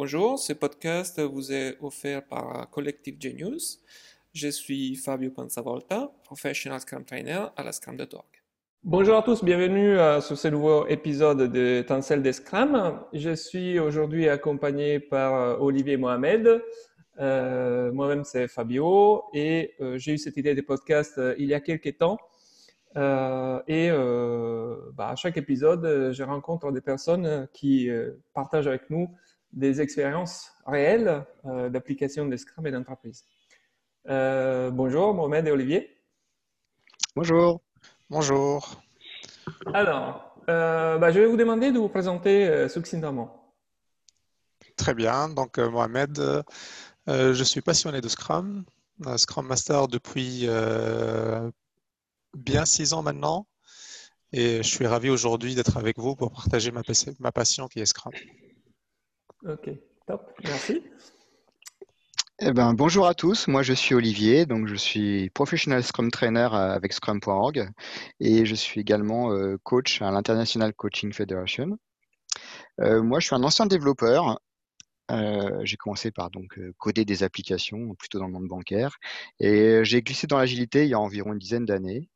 Bonjour, ce podcast vous est offert par Collective Genius. Je suis Fabio Panzavolta, professional Scrum Trainer à la Scrum.org. Bonjour à tous, bienvenue euh, sur ce nouveau épisode de Tencel des Scrum. Je suis aujourd'hui accompagné par euh, Olivier Mohamed. Euh, moi-même, c'est Fabio et j'ai eu cette idée de podcast il y a quelques temps. et bah, à chaque épisode, je rencontre des personnes qui partagent avec nous des expériences réelles euh, d'application de Scrum et d'entreprise. Euh, bonjour, Mohamed et Olivier. Bonjour. Bonjour. Alors, euh, bah, je vais vous demander de vous présenter succinctement. Très bien. Donc, Mohamed, je suis passionné de Scrum, Scrum Master depuis bien six ans maintenant. Et je suis ravi aujourd'hui d'être avec vous pour partager ma, ma passion qui est Scrum. Ok, top, merci. Eh ben, bonjour à tous, moi je suis Olivier, donc je suis professional Scrum Trainer avec Scrum.org et je suis également euh, coach à l'International Coaching Federation. Euh, moi je suis un ancien développeur, euh, j'ai commencé par donc coder des applications plutôt dans le monde bancaire et j'ai glissé dans l'agilité il y a environ une dizaine d'années.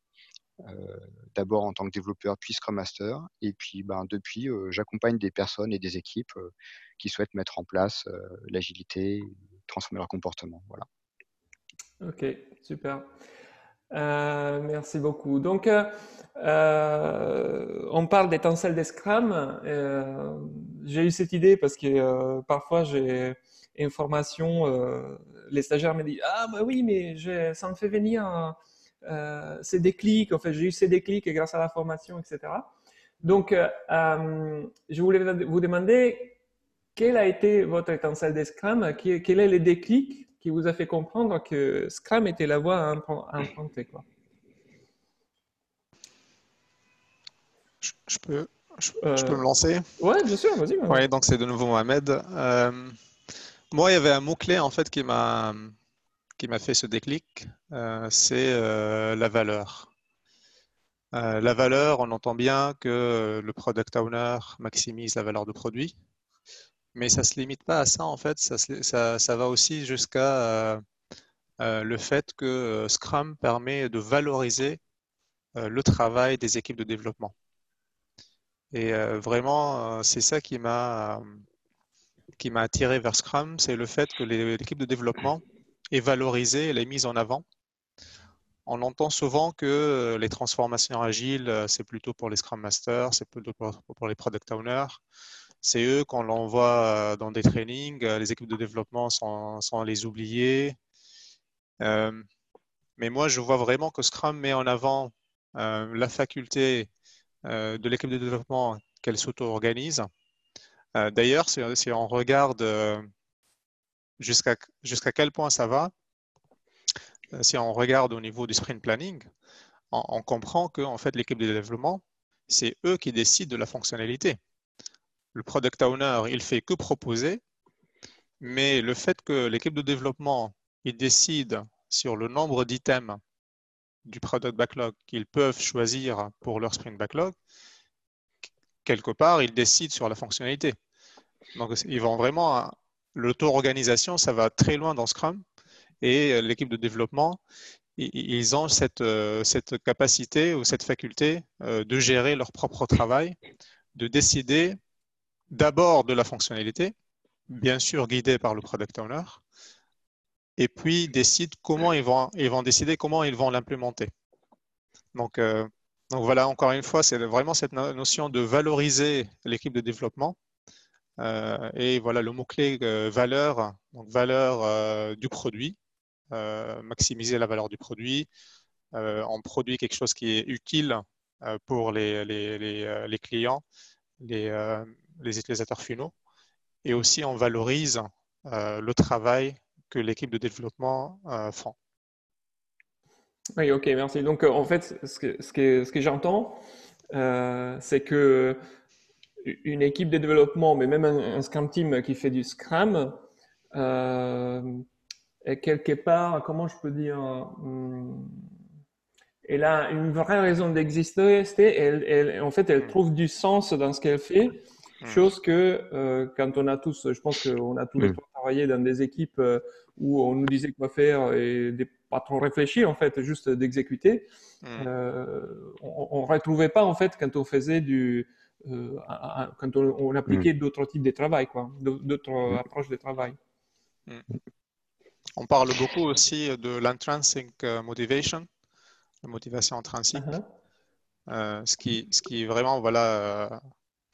D'abord en tant que développeur, puis Scrum Master. Et puis ben, depuis, j'accompagne des personnes et des équipes qui souhaitent mettre en place euh, l'agilité, transformer leur comportement. Voilà. Ok, super. Euh, merci beaucoup. Donc, euh, on parle d'étincelle des Scrum. j'ai eu cette idée parce que parfois j'ai une formation, les stagiaires me disent Ah, bah oui, mais ça me fait venir ces déclics. En fait, j'ai eu ces déclics grâce à la formation, etc. Donc, je voulais vous demander quelle a été votre étincelle de Scrum Quel est le déclic qui vous a fait comprendre que Scrum était la voie à emprunter quoi? Je, peux, je, peux me lancer? Oui, bien sûr, vas-y. Oui, donc c'est de nouveau Mohamed. Euh, moi, il y avait un mot-clé en fait qui m'a qui m'a fait ce déclic, euh, c'est euh, la valeur. la valeur, on entend bien que le product owner maximise la valeur du produit. Mais ça se limite pas à ça, en fait. Ça, ça, ça va aussi jusqu'à euh, euh, le fait que euh, Scrum permet de valoriser le travail des équipes de développement. Et vraiment, c'est ça qui m'a qui m'a attiré vers Scrum, c'est le fait que l'équipe de développement est valorisée, elle est mise en avant. On entend souvent que les transformations agiles, c'est plutôt pour les Scrum Masters, c'est plutôt pour les Product Owners. C'est eux qu'on l'envoie euh, dans des trainings. Euh, les équipes de développement sont, les oubliés. Euh, mais moi, je vois vraiment que Scrum met en avant la faculté de l'équipe de développement qu'elle s'auto-organise. D'ailleurs, si, on regarde jusqu'à quel point ça va, si on regarde au niveau du sprint planning, on, on comprend que en fait, l'équipe de développement, c'est eux qui décident de la fonctionnalité le product owner, il fait que proposer, mais le fait que l'équipe de développement il décide sur le nombre d'items du product backlog qu'ils peuvent choisir pour leur sprint backlog, quelque part, ils décident sur la fonctionnalité. Donc, ils vont vraiment, l'auto-organisation, ça va très loin dans Scrum, et l'équipe de développement, ils ont cette, cette capacité ou cette faculté euh, de gérer leur propre travail, de décider d'abord de la fonctionnalité, bien sûr guidé par le product owner, et puis décide comment ils vont, décider comment ils vont l'implémenter. Donc, euh, donc voilà, encore une fois, c'est vraiment cette notion de valoriser l'équipe de développement. Euh, et voilà le mot-clé euh, valeur, donc valeur du produit, maximiser la valeur du produit. on produit quelque chose qui est utile pour les, les, les, les clients, les, utilisateurs finaux et aussi on valorise euh, le travail que l'équipe de développement euh, font. Oui, ok, merci. Donc, euh, en fait, ce que, ce que, ce que j'entends, c'est que une équipe de développement, mais même un, Scrum Team qui fait du Scrum, est quelque part, comment je peux dire, hmm, elle a une vraie raison d'exister. Elle, elle, en fait, elle hmm. trouve du sens dans ce qu'elle fait Hmm. Chose que quand on a tous, je pense qu'on a tous les trois travaillé dans des équipes où on nous disait quoi faire et pas trop réfléchir en fait, juste d'exécuter. on, ne retrouvait pas en fait quand on faisait du, quand on, appliquait d'autres types de travail, quoi, d'autres approches de travail. On parle beaucoup aussi de l'intrinsic euh, motivation, la motivation intrinsèque. Uh-huh. Euh, ce, qui, ce qui est vraiment, voilà, euh,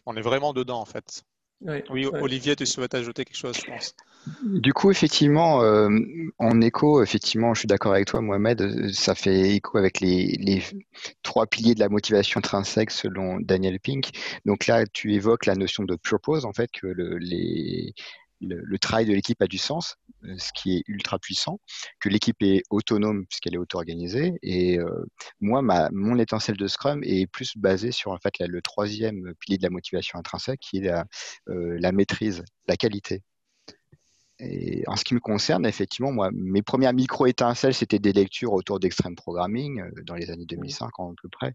on est vraiment dedans en fait. Oui, Olivier, tu souhaites ajouter quelque chose, je pense. Du coup, effectivement, en écho, effectivement, je suis d'accord avec toi, Mohamed, ça fait écho avec les, trois piliers de la motivation intrinsèque selon Daniel Pink. Donc là, tu évoques la notion de purpose, en fait, que le, travail de l'équipe a du sens, euh, ce qui est ultra puissant, que l'équipe est autonome puisqu'elle est auto-organisée. Et euh, moi, mon étincelle de Scrum est plus basée sur en fait le troisième pilier de la motivation intrinsèque, qui est euh, la maîtrise, la qualité. Et en ce qui me concerne, effectivement, moi, mes premières micro-étincelles, c'était des lectures autour d'extreme programming dans les années 2050 à peu près.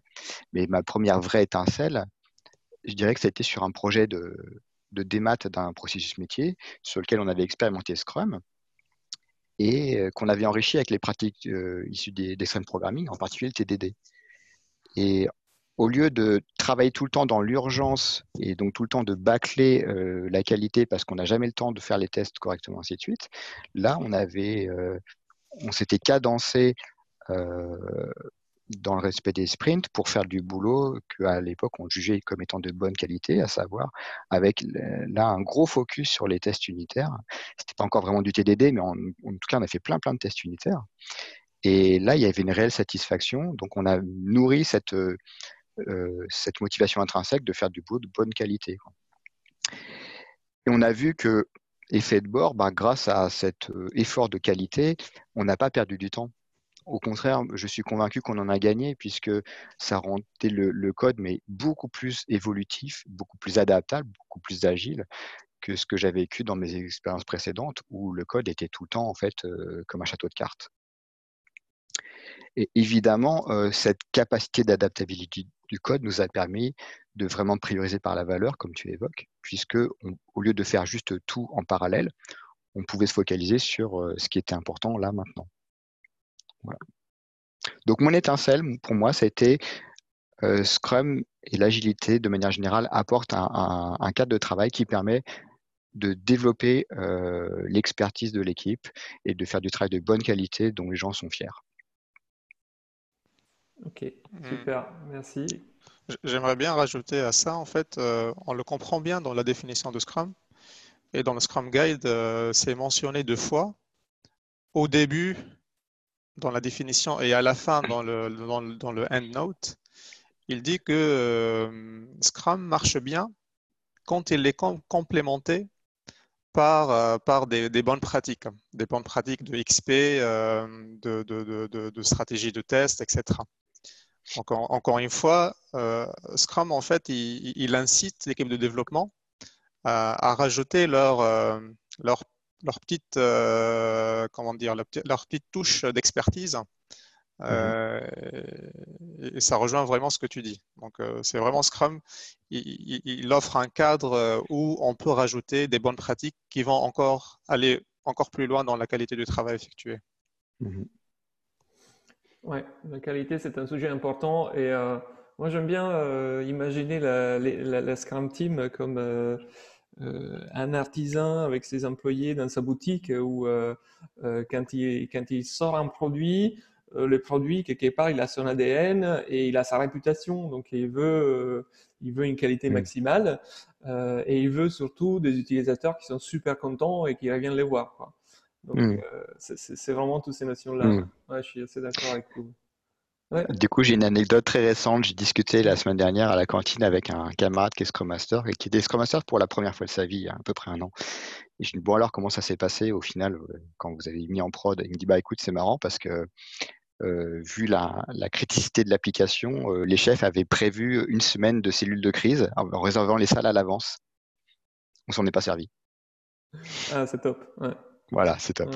Mais ma première vraie étincelle, je dirais que ça a été sur un projet de, de démat d'un processus métier sur lequel on avait expérimenté Scrum et euh, qu'on avait enrichi avec les pratiques euh, issues des Programming, en particulier le TDD. Et au lieu de travailler tout le temps dans l'urgence et donc tout le temps de bâcler euh, la qualité parce qu'on n'a jamais le temps de faire les tests correctement, ainsi de suite, là, on avait, on s'était cadencé dans le respect des sprints pour faire du boulot qu'à l'époque on jugeait comme étant de bonne qualité, à savoir avec là un gros focus sur les tests unitaires. C'était pas encore vraiment du TDD, mais en, tout cas on a fait plein plein de tests unitaires. Et là il y avait une réelle satisfaction, donc on a nourri cette euh, cette motivation intrinsèque de faire du boulot de bonne qualité. Et on a vu que effet de bord, bah, grâce à cet euh, effort de qualité, on n'a pas perdu du temps au contraire, je suis convaincu qu'on en a gagné puisque ça rendait le, code mais beaucoup plus évolutif, beaucoup plus adaptable, beaucoup plus agile que ce que j'avais vécu dans mes expériences précédentes où le code était tout le temps en fait euh, comme un château de cartes. Et évidemment, euh, cette capacité d'adaptabilité du code nous a permis de vraiment prioriser par la valeur, comme tu évoques, puisque au lieu de faire juste tout en parallèle, on pouvait se focaliser sur euh, ce qui était important là maintenant. Donc mon étincelle, pour moi, ça a été euh, Scrum et l'agilité de manière générale apportent un, cadre de travail qui permet de développer euh, l'expertise de l'équipe et de faire du travail de bonne qualité dont les gens sont fiers. Ok, hmm. super, merci. J'aimerais bien rajouter à ça, en fait, euh, on le comprend bien dans la définition de Scrum et dans le Scrum Guide, c'est mentionné deux fois. Au début, dans la définition et à la fin dans le, dans, dans le endnote, il dit que euh, Scrum marche bien quand il est complémenté par, euh, par des, des, bonnes pratiques, des bonnes pratiques de XP, euh, de, de, de, de, stratégie de test, etc. Encore, encore une fois, Scrum, en fait, il, il incite l'équipe de développement à, à rajouter leur, leur leur petite, euh, comment dire, leur, petite touche d'expertise. Mhm. Euh, et, ça rejoint vraiment ce que tu dis. Donc, euh, c'est vraiment Scrum. Il, offre un cadre où on peut rajouter des bonnes pratiques qui vont encore aller encore plus loin dans la qualité du travail effectué. Mhm. Oui, la qualité, c'est un sujet important. Et moi, j'aime bien imaginer la, la, Scrum Team comme euh, un artisan avec ses employés dans sa boutique où euh, euh, quand, il, quand il sort un produit, le produit, quelque part, il a son ADN et il a sa réputation. Donc, il veut, il veut une qualité maximale et il veut surtout des utilisateurs qui sont super contents et qui reviennent les voir. Donc, mm. c'est vraiment toutes ces notions-là. Mm. je suis assez d'accord avec vous. Du coup, j'ai une anecdote très récente. J'ai discuté la semaine dernière à la cantine avec un camarade qui est Scrum Master et qui était Scrum Master pour la première fois de sa vie, il y a à peu près un an. Et je lui dis, bon alors, comment ça s'est passé? Au final euh, quand vous avez mis en prod Il me dit, bah écoute, c'est marrant parce que euh, vu la, criticité de l'application, euh, les chefs avaient prévu une semaine de cellules de crise en réservant les salles à l'avance. On s'en est pas servi. Ah, c'est top. Voilà, c'est top.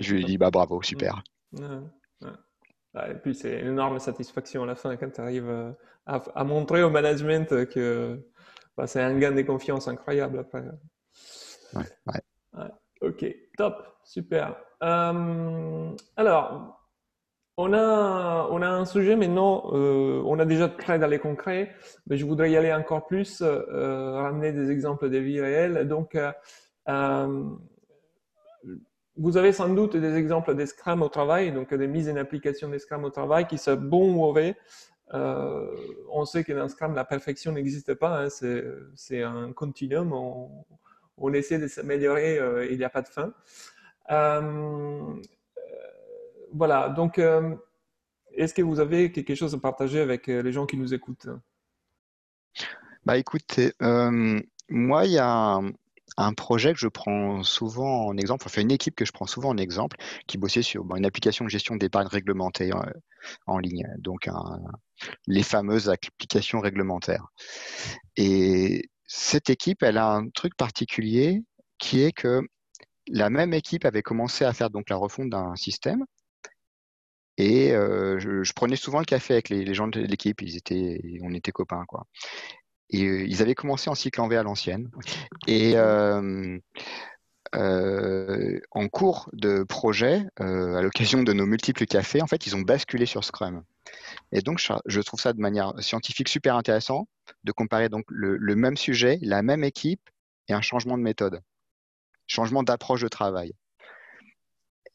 je lui ai dit, bah bravo, super. Et puis c'est une énorme satisfaction à la fin quand tu arrives euh, à, montrer au management que bah, c'est un gain de confiance incroyable après. Ouais, ouais. Ok, top, super. Euh, alors, on a, on a un sujet maintenant, euh, on a déjà très dans les concrets, mais je voudrais y aller encore plus, euh, ramener des exemples de vie réelle. Donc, vous avez sans doute des exemples des Scrum au travail, donc des mises en application des Scrum au travail qui sont bons ou mauvais. on sait que dans Scrum, la perfection n'existe pas, hein, c'est un continuum, on, essaie de s'améliorer, il n'y a pas de fin. Voilà, donc euh, est-ce que vous avez quelque chose à partager avec euh, les gens qui nous écoutent? Bah écoutez, euh, moi il y a un, projet que je prends souvent en exemple, enfin une équipe que je prends souvent en exemple, qui bossait sur une application de gestion d'épargne réglementée en ligne, donc les fameuses applications réglementaires. Et cette équipe, elle a un truc particulier qui est que la même équipe avait commencé à faire donc la refonte d'un système et euh, je, prenais souvent le café avec les, gens de l'équipe, ils étaient, on était copains, quoi. Et euh, ils avaient commencé en cycle en V à l'ancienne. Et euh, en cours de projet, à l'occasion de nos multiples cafés, en fait, ils ont basculé sur Scrum. Et donc, je trouve ça de manière scientifique super intéressant de comparer donc le même sujet, la même équipe et un changement de méthode, changement d'approche de travail.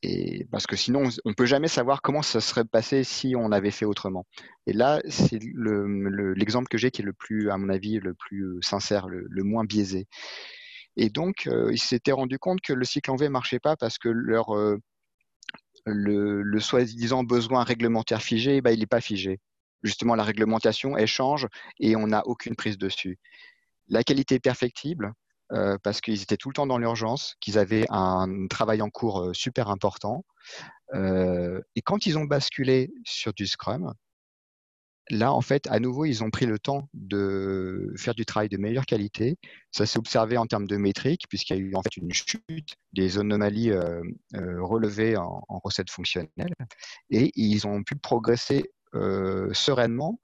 Et parce que sinon, on ne peut jamais savoir comment ça serait passé si on avait fait autrement. Et là, c'est l'exemple que j'ai qui est le plus, à mon avis, le plus sincère, le, moins biaisé. Et donc, euh, ils s'étaient rendu compte que le cycle en V ne marchait pas parce que leur, euh, le, soi-disant besoin réglementaire figé, bah, il n'est pas figé. Justement, la réglementation, elle change et on n'a aucune prise dessus. La qualité perfectible, parce qu'ils étaient tout le temps dans l'urgence, qu'ils avaient un travail en cours super important. Et quand ils ont basculé sur du Scrum, là, en fait, à nouveau, ils ont pris le temps de faire du travail de meilleure qualité. Ça s'est observé en termes de métriques, puisqu'il y a eu en fait une chute des anomalies relevées en, recettes fonctionnelles. Et ils ont pu progresser sereinement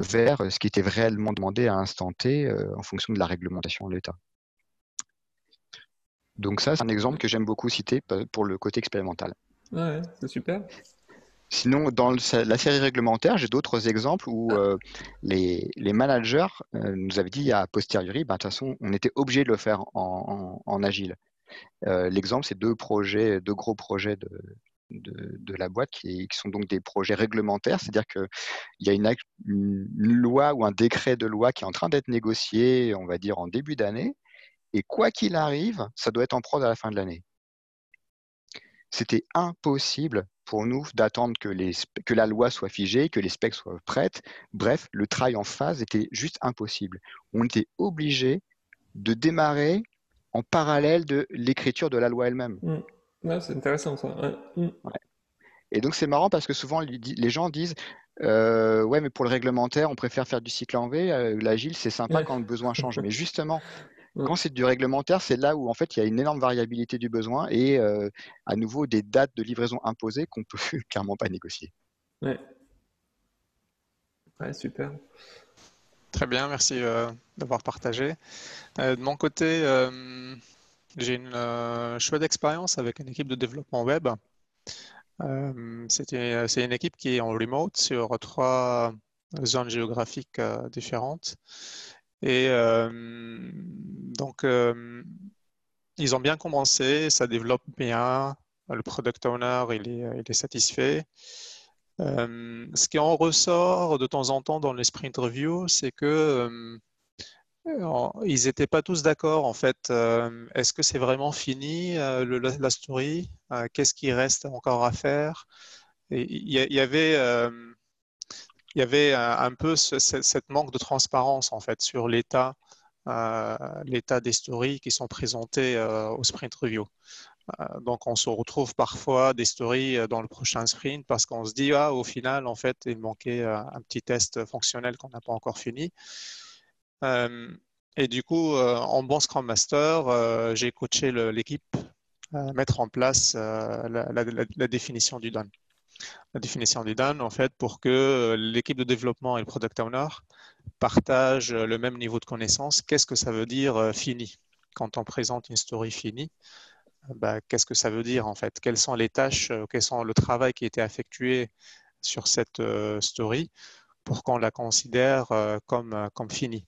vers ce qui était réellement demandé à l'instant T en fonction de la réglementation de l'État. Donc ça, c'est un exemple que j'aime beaucoup citer pour le côté expérimental. Ouais, c'est super. Sinon, dans la série réglementaire, j'ai d'autres exemples où euh, les, managers euh, nous avaient dit à posteriori, bah, de toute façon, on était obligé de le faire en, agile. Euh, l'exemple, c'est deux projets, deux gros projets de, de, la boîte qui, sont donc des projets réglementaires, c'est-à-dire qu'il y a une, une, loi ou un décret de loi qui est en train d'être négocié, on va dire, en début d'année, et quoi qu'il arrive, ça doit être en prod à la fin de l'année. C'était impossible pour nous d'attendre que, que, la loi soit figée, que les specs soient prêtes. Bref, le travail en phase était juste impossible. On était obligé de démarrer en parallèle de l'écriture de la loi elle-même. Mmh. c'est intéressant ça. Mmh. Et donc c'est marrant parce que souvent les gens disent euh, ouais mais pour le réglementaire on préfère faire du cycle en V, euh, l'agile c'est sympa quand le besoin change. Mais justement. Quand c'est du réglementaire, c'est là où en fait il y a une énorme variabilité du besoin et euh, à nouveau des dates de livraison imposées qu'on peut clairement pas négocier. Ouais. ouais super. Très bien, merci euh, d'avoir partagé. Euh, de mon côté, j'ai une chouette expérience avec une équipe de développement web. c'est une équipe qui est en remote sur trois zones géographiques différentes. Et donc, ils ont bien commencé, ça développe bien, le product owner, il est, satisfait. ce qui en ressort de temps en temps dans les sprint reviews, c'est que ils n'étaient pas tous d'accord en fait. Est-ce que c'est vraiment fini la, story Qu'est-ce qui reste encore à faire? Il y, avait il y avait un, peu cette manque de transparence en fait sur l'état euh, des stories qui sont présentées euh, au sprint review. Euh, donc on se retrouve parfois des stories dans le prochain sprint parce qu'on se dit ah au final en fait il manquait un petit test fonctionnel qu'on n'a pas encore fini. et du coup en bon Scrum Master j'ai coaché l'équipe mettre en place la, définition du done la définition du done, en fait, pour que euh, l'équipe de développement et le product owner partagent le même niveau de connaissance. Qu'est-ce que ça veut dire fini? Quand on présente une story finie, bah, qu'est-ce que ça veut dire en fait? Quelles sont les tâches, quels sont le travail qui a été effectué sur cette story pour qu'on la considère comme finie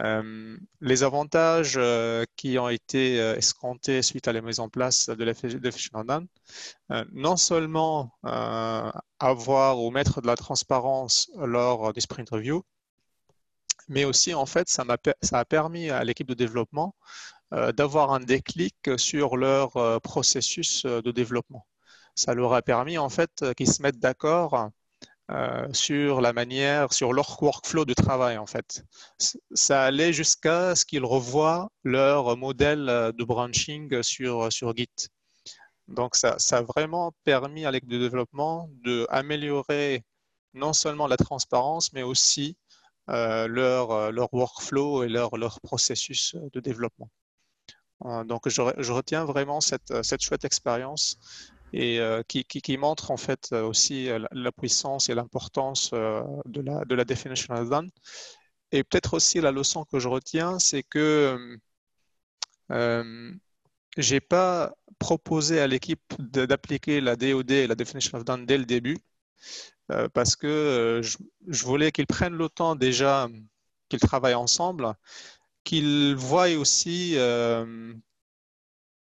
euh, les avantages euh, qui ont été euh, escomptés suite à la mise en place de la Done, non seulement avoir ou mettre de la transparence lors des sprint review, mais aussi en fait ça, ça a permis à l'équipe de développement d'avoir un déclic sur leur processus de développement. Ça leur a permis en fait qu'ils se mettent d'accord euh, sur la manière, sur leur workflow de travail en fait. Ça allait jusqu'à ce qu'ils revoient leur modèle euh, de branching sur, sur Git. Donc ça, ça a vraiment permis à l'équipe de développement d'améliorer non seulement la transparence, mais aussi euh, leur, leur workflow et leur, leur processus de développement. donc je, je, retiens vraiment cette, cette chouette expérience et euh, qui, montre en fait euh, aussi euh, la, puissance et l'importance de, la, de la definition of done. Et peut-être aussi la leçon que je retiens, c'est que euh, j'ai pas proposé à l'équipe d'appliquer la DOD et la definition of done dès le début, parce que je, je voulais qu'ils prennent le temps déjà qu'ils travaillent ensemble, qu'ils voient aussi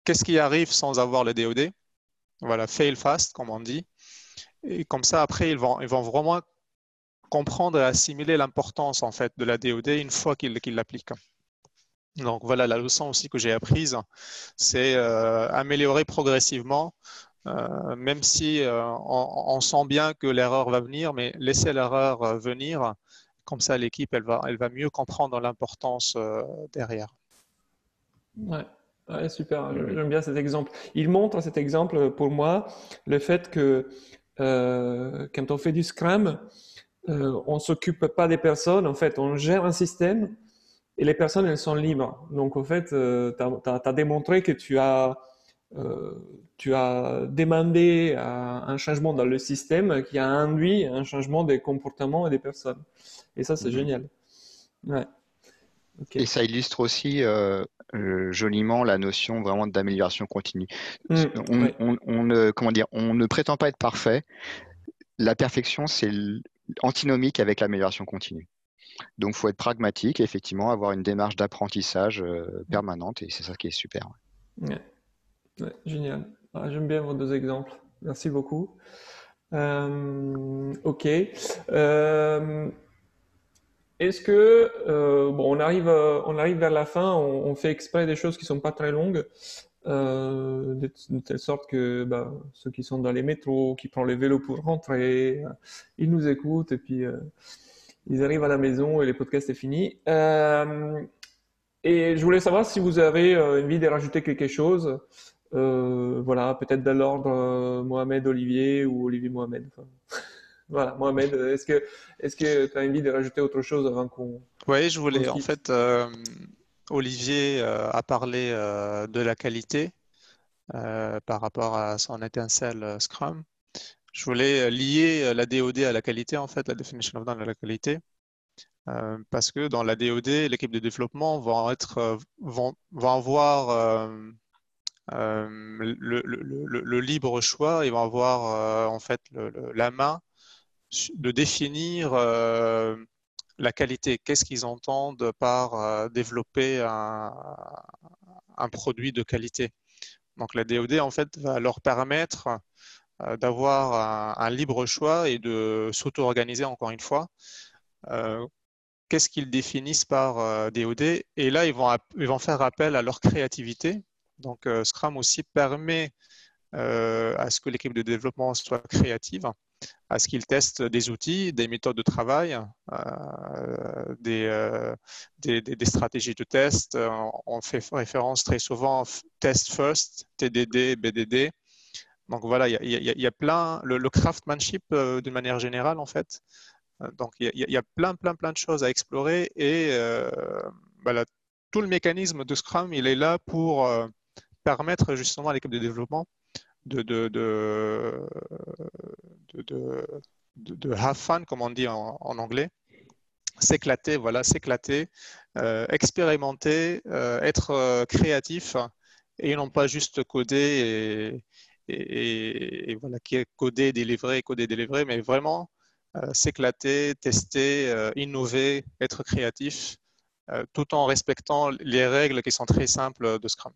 qu'est-ce qui arrive sans avoir le DOD voilà, fail fast, comme on dit. Et comme ça, après, ils vont, ils vont vraiment comprendre et assimiler l'importance en fait de la DOD une fois qu'ils l'appliquent. Donc voilà la leçon aussi que j'ai apprise, c'est euh, améliorer progressivement, euh, même si euh, on, sent bien que l'erreur va venir, mais laisser l'erreur venir, comme ça l'équipe elle va, elle va mieux comprendre l'importance derrière. Ouais. Ouais, super, j'aime bien cet exemple. Il montre cet exemple pour moi le fait que euh, quand on fait du Scrum, euh, on ne s'occupe pas des personnes, en fait, on gère un système et les personnes, elles sont libres. Donc, en fait, euh, tu as, démontré que tu as, tu as demandé un changement dans le système qui a induit un changement des comportements et des personnes. Et ça, c'est mhm. génial. Ouais. Et ça illustre aussi euh, euh, joliment la notion vraiment d'amélioration continue. Mm, on, ne, comment dire, on ne prétend pas être parfait. La perfection, c'est antinomique avec l'amélioration continue. Donc, il faut être pragmatique et effectivement avoir une démarche d'apprentissage euh, permanente et c'est ça qui est super. génial. Ah, j'aime bien vos deux exemples. Merci beaucoup. ok. Est-ce que euh, bon, on arrive, euh, on arrive vers la fin, on, fait exprès des choses qui sont pas très longues, euh, de, telle sorte que bah, ceux qui sont dans les métros, qui prennent les vélos pour rentrer, ils nous écoutent et puis ils arrivent à la maison et le podcast est fini. et je voulais savoir si vous avez envie de rajouter quelque chose. voilà, peut-être de l'ordre Mohamed Olivier ou Olivier Mohamed. Voilà, Mohamed, est-ce que est-ce que tu as envie de rajouter autre chose avant qu'on Oui, je voulais en fait euh, Olivier euh, a parlé euh, de la qualité par rapport à son étincelle Scrum. Je voulais lier la DOD à la qualité en fait, la definition of done à la qualité. parce que dans la DOD, l'équipe de développement va être vont, avoir le, le, le, libre choix, ils vont avoir en fait la main de définir euh, la qualité. Qu'est-ce qu'ils entendent par euh, développer un, produit de qualité? Donc la DOD, en fait, va leur permettre euh, d'avoir un, libre choix et de s'auto-organiser, encore une fois. Qu'est-ce qu'ils définissent par DOD Et là, ils vont, ils vont faire appel à leur créativité. Donc Scrum aussi permet à ce que l'équipe de développement soit créative à ce qu'ils testent des outils, des méthodes de travail, euh, euh, des, stratégies de test. On fait référence très souvent test first, TDD, BDD. Donc voilà, il y, a, plein, le, craftsmanship euh, d'une manière générale en fait. Donc il y, a plein, plein, plein de choses à explorer et voilà, tout le mécanisme de Scrum, il est là pour permettre justement à l'équipe de développement de, de, de, de, have fun, comme on dit en, anglais, s'éclater, voilà, s'éclater, expérimenter, être créatif et non pas juste coder et, voilà, qui est codé, délivré, codé, délivré, mais vraiment s'éclater, tester, innover, être créatif, tout en respectant les règles qui sont très simples de Scrum.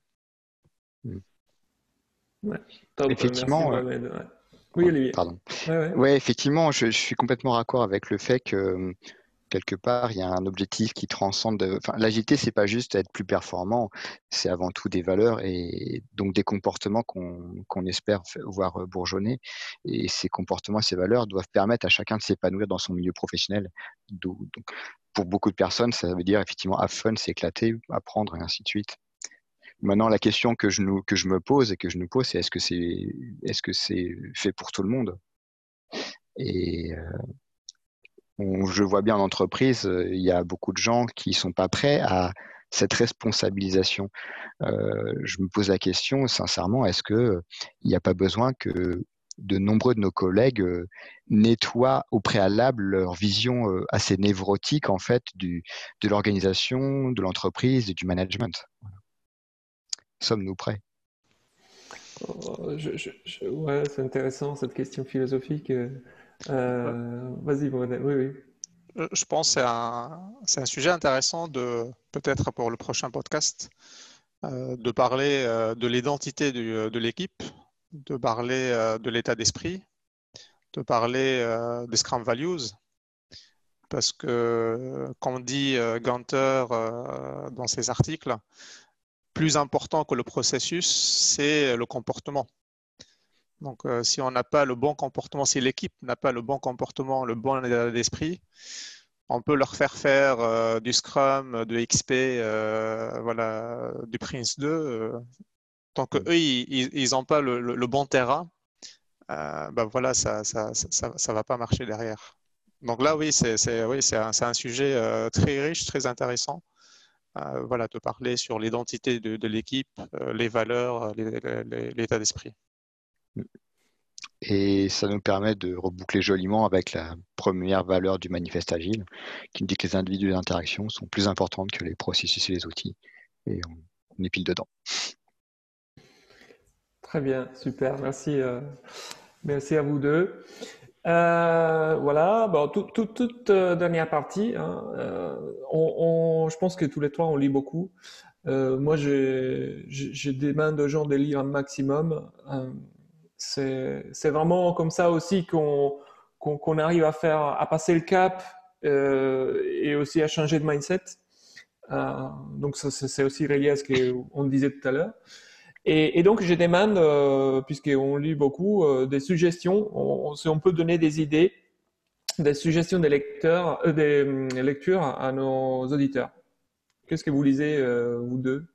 Effectivement. Oui, Olivier. Pardon. Ouais, effectivement, je, suis complètement raccord avec le fait que quelque part, il y a un objectif qui transcende. Enfin, l'agilité, c'est pas juste être plus performant, c'est avant tout des valeurs et donc des comportements qu'on espère voir bourgeonner. Et ces comportements, ces valeurs doivent permettre à chacun de s'épanouir dans son milieu professionnel. Donc, pour beaucoup de personnes, ça veut dire effectivement have fun, s'éclater, apprendre et ainsi de suite. Maintenant, la question que je, me pose et que je nous pose, c'est est-ce que c'est est -ce c'est fait pour tout le monde? Et euh, je vois bien en entreprise, euh, il y a beaucoup de gens qui ne sont pas prêts à cette responsabilisation. Euh, je me pose la question, sincèrement, est-ce qu'il n'y a pas besoin que de nombreux de nos collègues nettoient au préalable leur vision assez névrotique en fait de l'organisation, de l'entreprise et du management? Sommes-nous prêts? Oh, Ouais, c'est intéressant cette question philosophique. Euh, vas-y, oui, oui. Euh, je pense que c'est un, sujet intéressant de peut-être pour le prochain podcast euh, de parler de l'identité de l'équipe, de parler de l'état d'esprit, de parler des Scrum Values, parce que, comme dit Gunter dans ses articles, plus important que le processus, c'est le comportement. Donc, euh, si on n'a pas le bon comportement, si l'équipe n'a pas le bon comportement, le bon état d'esprit, on peut leur faire faire euh, du Scrum, de XP, euh, voilà, du Prince 2. tant qu'eux, ils n'ont pas le, bon terrain, ben voilà, ça ne ça, ça, va pas marcher derrière. Donc là, oui, c'est oui, un, un, sujet très riche, très intéressant voilà, te parler sur l'identité de, l'équipe, euh, les valeurs, l'état d'esprit. Et ça nous permet de reboucler joliment avec la première valeur du manifeste agile, qui nous dit que les individus d'interaction sont plus importantes que les processus et les outils. Et on, est pile dedans. Très bien, super, merci. Euh, merci à vous deux. Euh, voilà, bon, toute euh, dernière partie. Hein, euh, je pense que tous les trois, on lit beaucoup. moi, j'ai des mains de gens de lire un maximum. C'est vraiment comme ça aussi qu'on qu'on arrive à faire, à passer le cap et aussi à changer de mindset. donc, c'est aussi relié à ce qu'on disait tout à l'heure. Et, donc, je demande, euh, puisqu'on lit beaucoup, euh, des suggestions. On, si on peut donner des idées, des suggestions des lecteurs, euh, des hum, lectures à, nos auditeurs. Qu'est-ce que vous lisez, vous deux?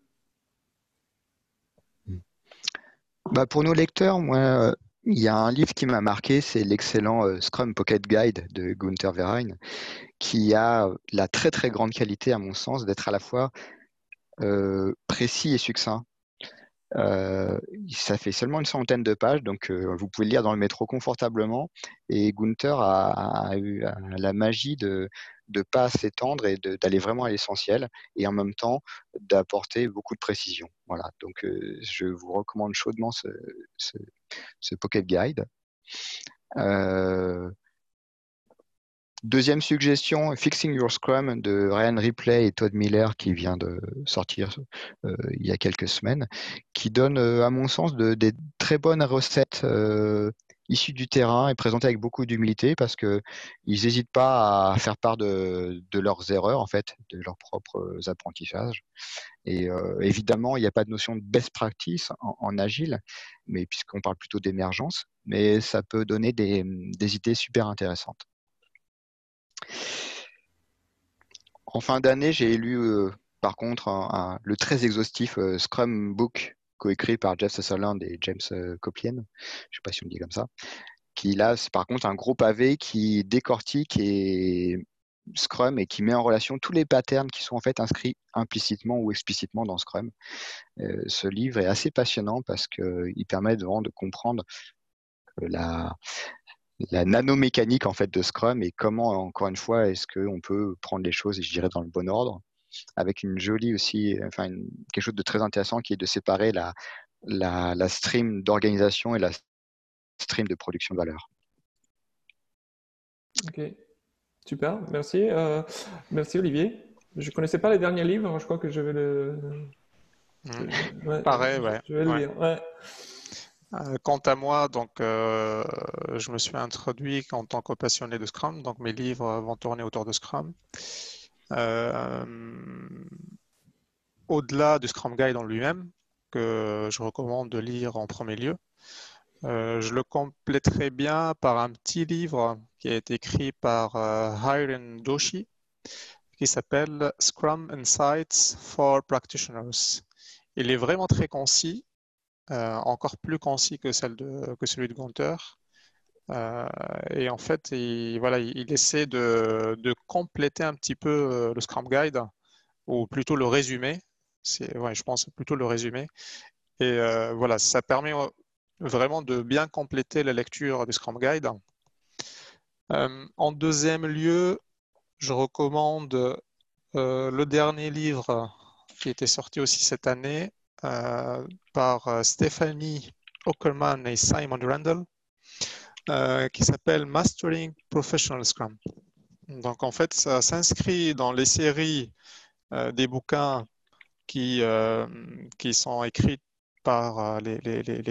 Bah Pour nos lecteurs, moi, il y a un livre qui m'a marqué, c'est l'excellent Scrum Pocket Guide de Gunther Verheyen, qui a la très très grande qualité, à mon sens, d'être à la fois précis et succinct. Euh, ça fait seulement une centaine de pages, donc euh, vous pouvez le lire dans le métro confortablement. Et Gunther a, eu la magie de ne pas s'étendre et d'aller vraiment à l'essentiel, et en même temps d'apporter beaucoup de précision. Voilà, donc euh, je vous recommande chaudement ce, Pocket Guide. Deuxième suggestion, Fixing Your Scrum de Ryan Ripley et Todd Miller qui vient de sortir euh, il y a quelques semaines, qui donne, euh, à mon sens, de, des très bonnes recettes euh, issues du terrain et présentées avec beaucoup d'humilité parce qu'ils n'hésitent pas à faire part de, leurs erreurs, en fait, de leurs propres apprentissages. Et évidemment, il n'y a pas de notion de best practice en, agile, mais puisqu'on parle plutôt d'émergence, mais ça peut donner des idées super intéressantes. En fin d'année, j'ai lu euh, par contre le très exhaustif euh, Scrum Book coécrit par Jeff Sutherland et James euh, Coplien, je ne sais pas si on le dit comme ça, qui là, c'est par contre un gros pavé qui décortique et Scrum et qui met en relation tous les patterns qui sont en fait inscrits implicitement ou explicitement dans Scrum. ce livre est assez passionnant parce qu'il permet vraiment de comprendre la, la nanomécanique en fait de Scrum et comment, encore une fois, est-ce qu'on peut prendre les choses, je dirais, dans le bon ordre, avec une jolie aussi, enfin, quelque chose de très intéressant qui est de séparer la, la, la stream d'organisation et la stream de production de valeur. Ok, super, merci. Euh, merci Olivier. Je ne connaissais pas les derniers livres, je crois que je vais le. Mmh. Pareil, ouais. Je vais le lire. Ouais. Euh, quant à moi, donc, euh, je me suis introduit en tant que passionné de Scrum, donc mes livres vont tourner autour de Scrum. Euh, au-delà du Scrum Guide en lui-même, que je recommande de lire en premier lieu, je le compléterai bien par un petit livre qui a été écrit par Hiren Doshi, qui s'appelle Scrum Insights for Practitioners. Il est vraiment très concis encore plus concis que, celui de Gunther. Euh, et en fait, il, voilà, il essaie de, compléter un petit peu euh, le Scrum Guide, ou plutôt le résumé. Ouais, je pense plutôt le résumé. Et voilà, ça permet vraiment de bien compléter la lecture du Scrum Guide. en deuxième lieu, je recommande le dernier livre qui était sorti aussi cette année, euh, par euh, Stephanie Ockerman et Simon Randall, euh, qui s'appelle Mastering Professional Scrum. Donc en fait, ça s'inscrit dans les séries des bouquins qui, qui sont écrits par les,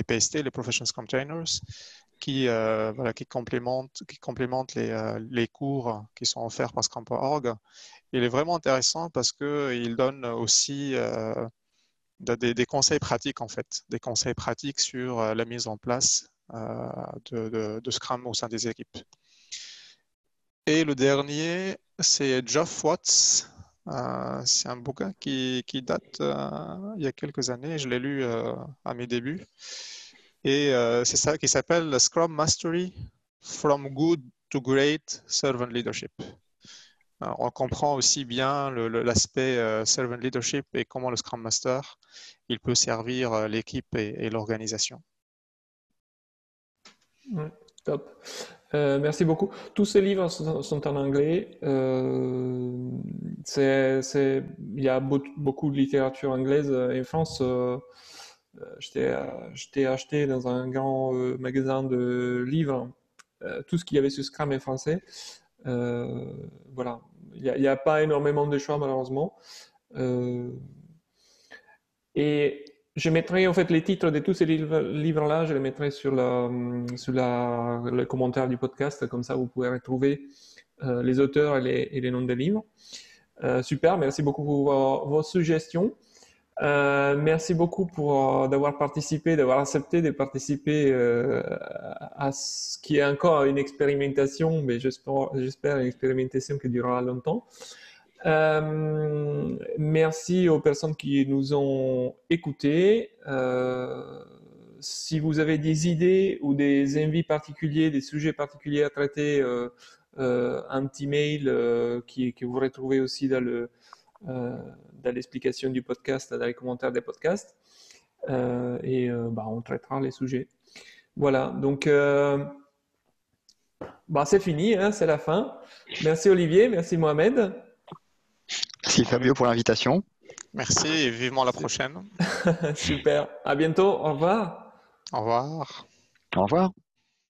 PST, les Professional Scrum Trainers, qui, voilà, qui complémentent, qui complémentent les, les, cours qui sont offerts par Scrum.org. Il est vraiment intéressant parce qu'il donne aussi des, conseils pratiques en fait, des conseils pratiques sur euh, la mise en place euh, de, Scrum au sein des équipes. Et le dernier, c'est Geoff Watts. Euh, c'est un bouquin qui, date il y a quelques années. Je l'ai lu à mes débuts. Et c'est ça qui s'appelle Scrum Mastery from Good to Great Servant Leadership on comprend aussi bien l'aspect euh, servant leadership et comment le Scrum Master il peut servir euh, l'équipe et, l'organisation. top. Euh, merci beaucoup. Tous ces livres sont, en anglais. il y a beaucoup de littérature anglaise. En France, j'étais acheté dans un grand magasin de livres. tout ce qu'il y avait sur Scrum est français. Voilà, il n'y a, pas énormément de choix malheureusement. Euh, et je mettrai en fait les titres de tous ces livres-là, je les mettrai sur, la, sur la, le commentaire du podcast, comme ça vous pouvez retrouver euh, les auteurs et les, noms des livres. Euh, super, merci beaucoup pour vos, suggestions. Merci beaucoup pour d'avoir participé, d'avoir accepté de participer à ce qui est encore une expérimentation, mais j'espère une expérimentation qui durera longtemps. Euh, merci aux personnes qui nous ont écoutés. Euh, si vous avez des idées ou des envies particuliers, des sujets particuliers à traiter, euh, un petit mail qui, que vous retrouvez aussi dans le dans l'explication du podcast, dans les commentaires des podcasts. et bah, on traitera les sujets. Voilà, donc bah, c'est fini, hein, c'est la fin. Merci Olivier, merci Mohamed. Merci Fabio pour l'invitation. Merci et vivement la prochaine. Super. À bientôt. Au revoir. Au revoir. Au revoir.